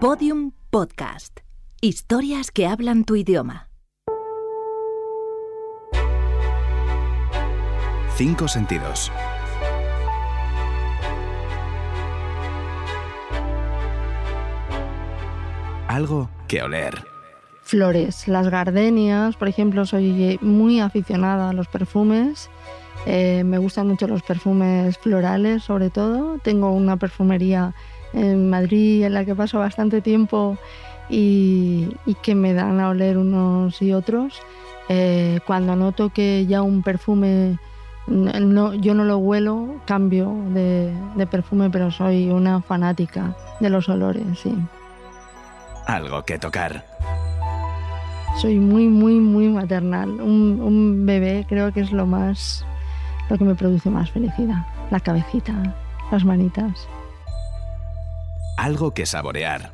Podium Podcast. Historias que hablan tu idioma. Cinco sentidos. Algo que oler. Flores, las gardenias, por ejemplo, soy muy aficionada a los perfumes. Eh, me gustan mucho los perfumes florales, sobre todo. Tengo una perfumería en Madrid en la que paso bastante tiempo y, que me dan a oler unos y otros. Eh, cuando noto que ya un perfume no, yo no lo huelo, cambio de, de, perfume, pero soy una fanática de los olores, sí. Algo que tocar. Soy muy, muy, muy maternal. Un, un bebé creo que es lo más, lo que me produce más felicidad. La cabecita, las manitas algo que saborear.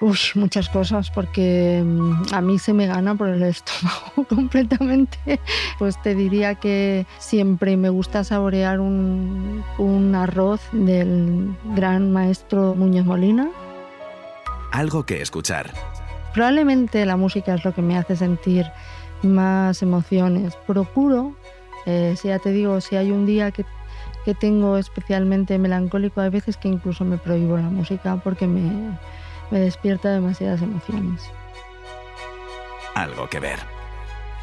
Uf, muchas cosas, porque mm, a mí se me gana por el estómago completamente. Pues te diría que siempre me gusta saborear un, un arroz del gran maestro Muñoz Molina. Algo que escuchar. Probablemente la música es lo que me hace sentir más emociones. Procuro, eh, si ya te digo, si hay un día que que tengo especialmente melancólico, hay veces que incluso me prohíbo la música porque me, me despierta demasiadas emociones. Algo que ver.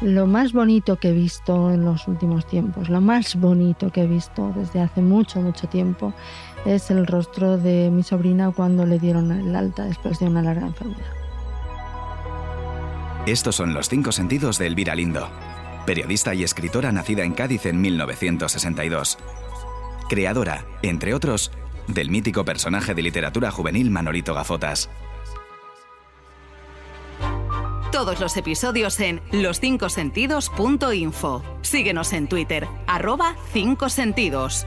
Lo más bonito que he visto en los últimos tiempos, lo más bonito que he visto desde hace mucho, mucho tiempo, es el rostro de mi sobrina cuando le dieron el alta después de una larga enfermedad. Estos son los cinco sentidos de Elvira Lindo, periodista y escritora nacida en Cádiz en 1962 creadora, entre otros, del mítico personaje de literatura juvenil Manolito Gafotas. Todos los episodios en loscincosentidos.info. Síguenos en Twitter, arroba 5 sentidos.